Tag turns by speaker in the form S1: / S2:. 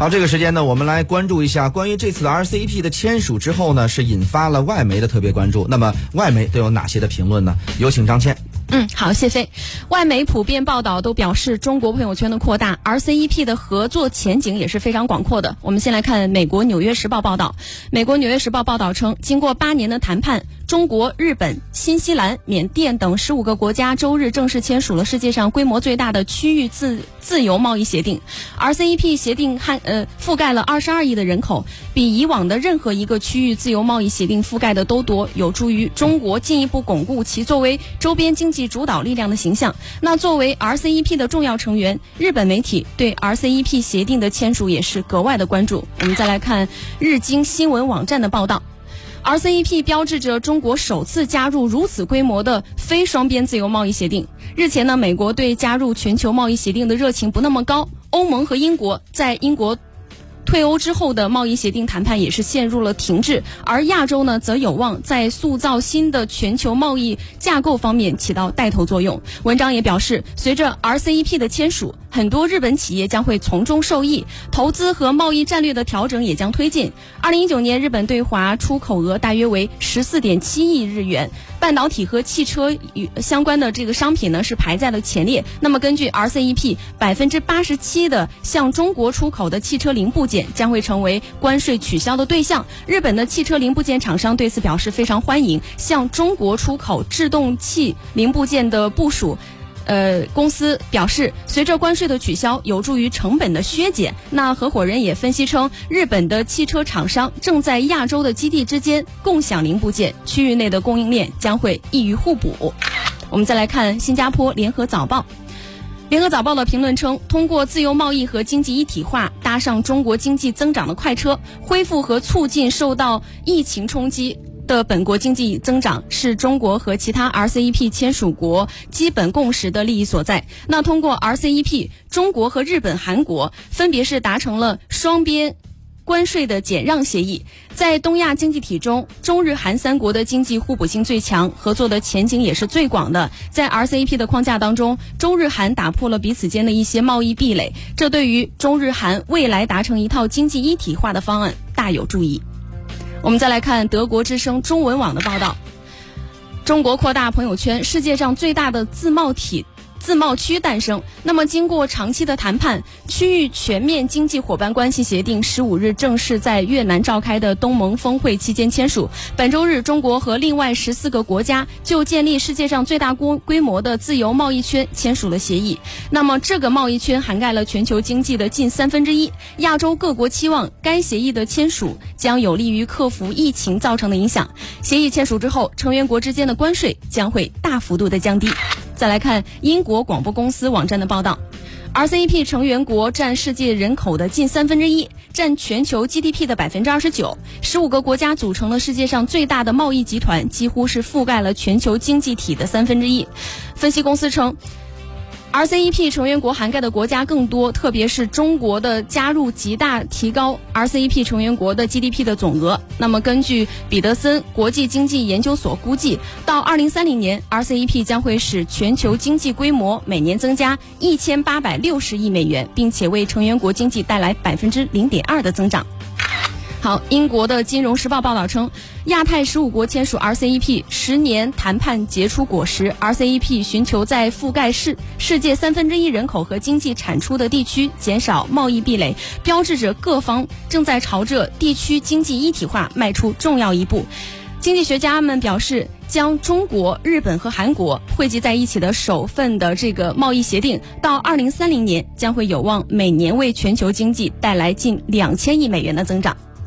S1: 好，这个时间呢，我们来关注一下关于这次的 RCEP 的签署之后呢，是引发了外媒的特别关注。那么外媒都有哪些的评论呢？有请张倩。
S2: 嗯，好，谢飞。外媒普遍报道都表示，中国朋友圈的扩大，RCEP 的合作前景也是非常广阔的。我们先来看美国《纽约时报》报道，美国《纽约时报》报道称，经过八年的谈判。中国、日本、新西兰、缅甸等十五个国家周日正式签署了世界上规模最大的区域自自由贸易协定。RCEP 协定涵呃覆盖了二十二亿的人口，比以往的任何一个区域自由贸易协定覆盖的都多，有助于中国进一步巩固其作为周边经济主导力量的形象。那作为 RCEP 的重要成员，日本媒体对 RCEP 协定的签署也是格外的关注。我们再来看日经新闻网站的报道。RCEP 标志着中国首次加入如此规模的非双边自由贸易协定。日前呢，美国对加入全球贸易协定的热情不那么高，欧盟和英国在英国。退欧之后的贸易协定谈判也是陷入了停滞，而亚洲呢，则有望在塑造新的全球贸易架构方面起到带头作用。文章也表示，随着 RCEP 的签署，很多日本企业将会从中受益，投资和贸易战略的调整也将推进。二零一九年，日本对华出口额大约为十四点七亿日元，半导体和汽车与相关的这个商品呢是排在了前列。那么，根据 RCEP，百分之八十七的向中国出口的汽车零部件。将会成为关税取消的对象。日本的汽车零部件厂商对此表示非常欢迎。向中国出口制动器零部件的部署，呃，公司表示，随着关税的取消，有助于成本的削减。那合伙人也分析称，日本的汽车厂商正在亚洲的基地之间共享零部件，区域内的供应链将会易于互补。我们再来看新加坡联合早报。联合早报的评论称，通过自由贸易和经济一体化，搭上中国经济增长的快车，恢复和促进受到疫情冲击的本国经济增长，是中国和其他 RCEP 签署国基本共识的利益所在。那通过 RCEP，中国和日本、韩国分别是达成了双边。关税的减让协议，在东亚经济体中，中日韩三国的经济互补性最强，合作的前景也是最广的。在 RCEP 的框架当中，中日韩打破了彼此间的一些贸易壁垒，这对于中日韩未来达成一套经济一体化的方案大有助益。我们再来看德国之声中文网的报道：中国扩大朋友圈，世界上最大的自贸体。自贸区诞生。那么，经过长期的谈判，区域全面经济伙伴关系协定十五日正式在越南召开的东盟峰会期间签署。本周日，中国和另外十四个国家就建立世界上最大规规模的自由贸易圈签署了协议。那么，这个贸易圈涵盖了全球经济的近三分之一。亚洲各国期望该协议的签署将有利于克服疫情造成的影响。协议签署之后，成员国之间的关税将会大幅度的降低。再来看英国广播公司网站的报道，RCEP 成员国占世界人口的近三分之一，占全球 GDP 的百分之二十九。十五个国家组成了世界上最大的贸易集团，几乎是覆盖了全球经济体的三分之一。分析公司称。RCEP 成员国涵盖的国家更多，特别是中国的加入，极大提高 RCEP 成员国的 GDP 的总额。那么，根据彼得森国际经济研究所估计，到2030年，RCEP 将会使全球经济规模每年增加1860亿美元，并且为成员国经济带来百分之零点二的增长。好，英国的《金融时报》报道称，亚太十五国签署 RCEP，十年谈判结出果实。RCEP 寻求在覆盖世世界三分之一人口和经济产出的地区减少贸易壁垒，标志着各方正在朝着地区经济一体化迈出重要一步。经济学家们表示，将中国、日本和韩国汇集在一起的首份的这个贸易协定，到二零三零年将会有望每年为全球经济带来近两千亿美元的增长。